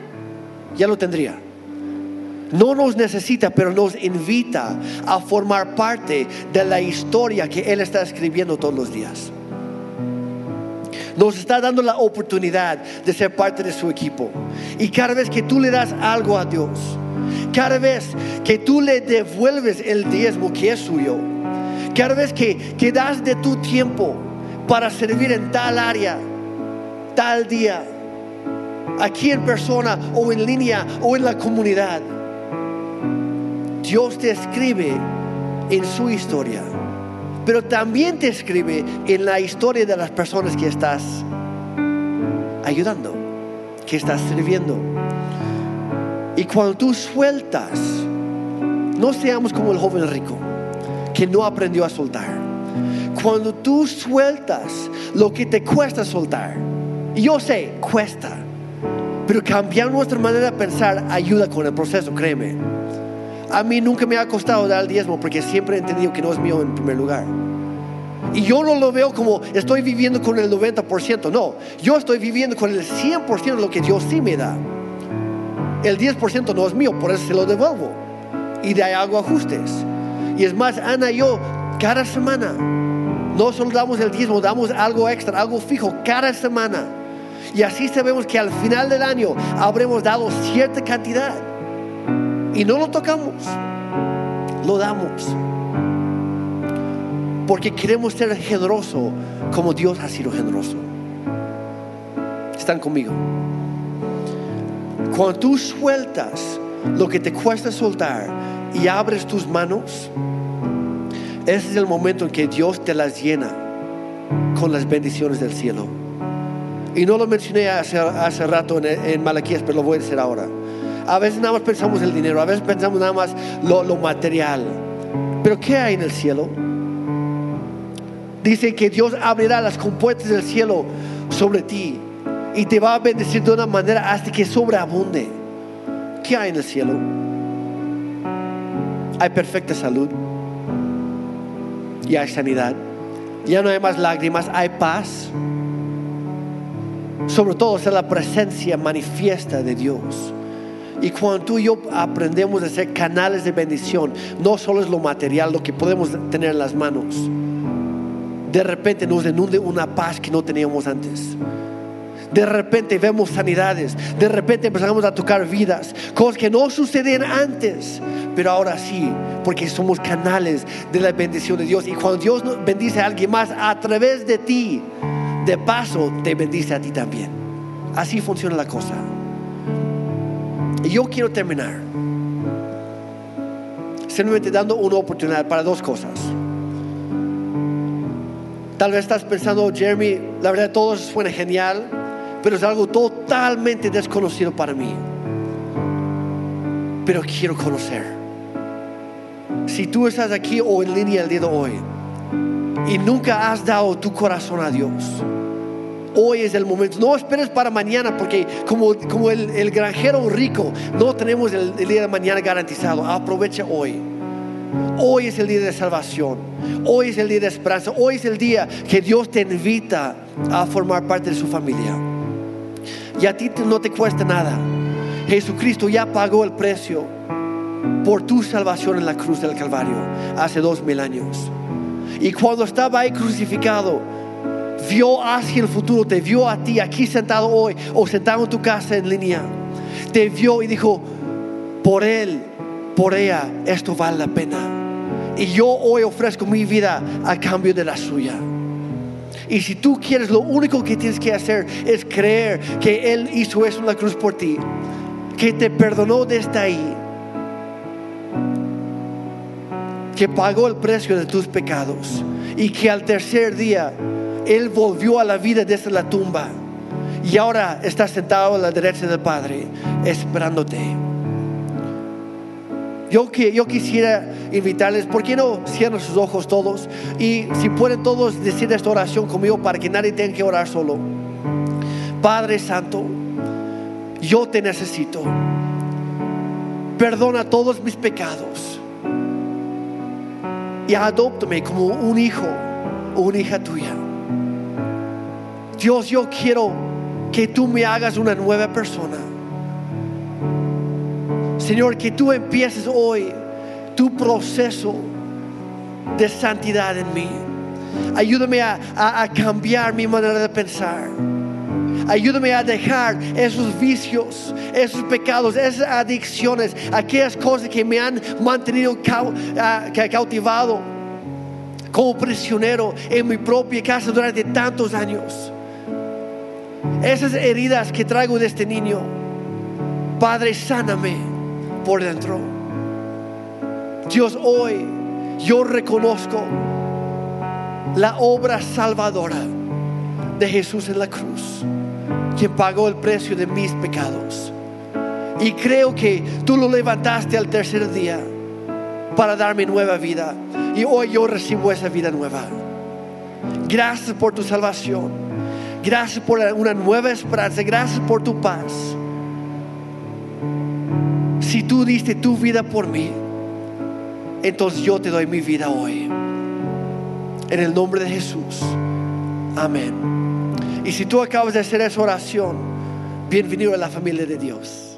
ya lo tendría. No nos necesita, pero nos invita a formar parte de la historia que Él está escribiendo todos los días. Nos está dando la oportunidad de ser parte de su equipo. Y cada vez que tú le das algo a Dios, cada vez que tú le devuelves el diezmo que es suyo, cada vez que, que das de tu tiempo para servir en tal área, tal día, aquí en persona o en línea o en la comunidad, Dios te escribe en su historia, pero también te escribe en la historia de las personas que estás ayudando, que estás sirviendo. Y cuando tú sueltas, no seamos como el joven rico, que no aprendió a soltar. Cuando tú sueltas lo que te cuesta soltar, yo sé, cuesta, pero cambiar nuestra manera de pensar ayuda con el proceso, créeme. A mí nunca me ha costado dar el diezmo porque siempre he entendido que no es mío en primer lugar. Y yo no lo veo como estoy viviendo con el 90%, no, yo estoy viviendo con el 100% de lo que Dios sí me da el 10% no es mío, por eso se lo devuelvo. Y de ahí hago ajustes. Y es más, Ana y yo, cada semana, no solo damos el diezmo, damos algo extra, algo fijo, cada semana. Y así sabemos que al final del año habremos dado cierta cantidad. Y no lo tocamos, lo damos. Porque queremos ser generoso como Dios ha sido generoso. ¿Están conmigo? Cuando tú sueltas lo que te cuesta soltar y abres tus manos, ese es el momento en que Dios te las llena con las bendiciones del cielo. Y no lo mencioné hace, hace rato en, en Malaquías, pero lo voy a decir ahora. A veces nada más pensamos en el dinero, a veces pensamos nada más lo, lo material. Pero ¿qué hay en el cielo? Dice que Dios abrirá las compuertas del cielo sobre ti y te va a bendecir de una manera hasta que sobreabunde. ¿Qué hay en el cielo? Hay perfecta salud y hay sanidad. Ya no hay más lágrimas, hay paz. Sobre todo es la presencia manifiesta de Dios. Y cuando tú y yo aprendemos a ser canales de bendición, no solo es lo material, lo que podemos tener en las manos. De repente nos inunde una paz que no teníamos antes. De repente vemos sanidades, de repente empezamos a tocar vidas, cosas que no sucedían antes, pero ahora sí, porque somos canales de la bendición de Dios. Y cuando Dios bendice a alguien más a través de ti, de paso te bendice a ti también. Así funciona la cosa. Y yo quiero terminar simplemente dando una oportunidad para dos cosas. Tal vez estás pensando, Jeremy, la verdad todo suena genial, pero es algo totalmente desconocido para mí. Pero quiero conocer. Si tú estás aquí o en línea el día de hoy y nunca has dado tu corazón a Dios, hoy es el momento. No esperes para mañana porque como, como el, granjero rico no tenemos el, el día de mañana garantizado. Aprovecha hoy. Hoy es el día de salvación. Hoy es el día de esperanza. Hoy es el día que Dios te invita a formar parte de su familia. Y a ti no te cuesta nada. Jesucristo ya pagó el precio por tu salvación en la cruz del Calvario hace dos mil años. Y cuando estaba ahí crucificado, vio hacia el futuro, te vio a ti aquí sentado hoy o sentado en tu casa en línea. Te vio y dijo, por él, por ella, esto vale la pena. Y yo hoy ofrezco mi vida a cambio de la suya. Y si tú quieres, lo único que tienes que hacer es creer que Él hizo eso en la cruz por ti, que te perdonó desde ahí, que pagó el precio de tus pecados y que al tercer día Él volvió a la vida desde la tumba y ahora está sentado a la derecha del Padre esperándote. Yo, yo quisiera invitarles, ¿por qué no cierran sus ojos todos? Y si pueden todos decir esta oración conmigo para que nadie tenga que orar solo. Padre Santo, yo te necesito. Perdona todos mis pecados. Y adóptame como un hijo o una hija tuya. Dios, yo quiero que tú me hagas una nueva persona. Señor, que tú empieces hoy tu proceso de santidad en mí. Ayúdame a, cambiar mi manera de pensar. Ayúdame a dejar esos vicios, esos pecados, esas adicciones, aquellas cosas que me han mantenido cautivado como prisionero en mi propia casa durante tantos años. Esas heridas que traigo de este niño, Padre, sáname por dentro. Dios, hoy yo reconozco la obra salvadora de Jesús en la cruz, quien pagó el precio de mis pecados. Y creo que tú lo levantaste al tercer día para darme nueva vida. Y hoy yo recibo esa vida nueva. Gracias por tu salvación. Gracias por una nueva esperanza. Gracias por tu paz si tú diste tu vida por mí, entonces yo te doy mi vida hoy. En el nombre de Jesús. Amén. Y si tú acabas de hacer esa oración, bienvenido a la familia de Dios.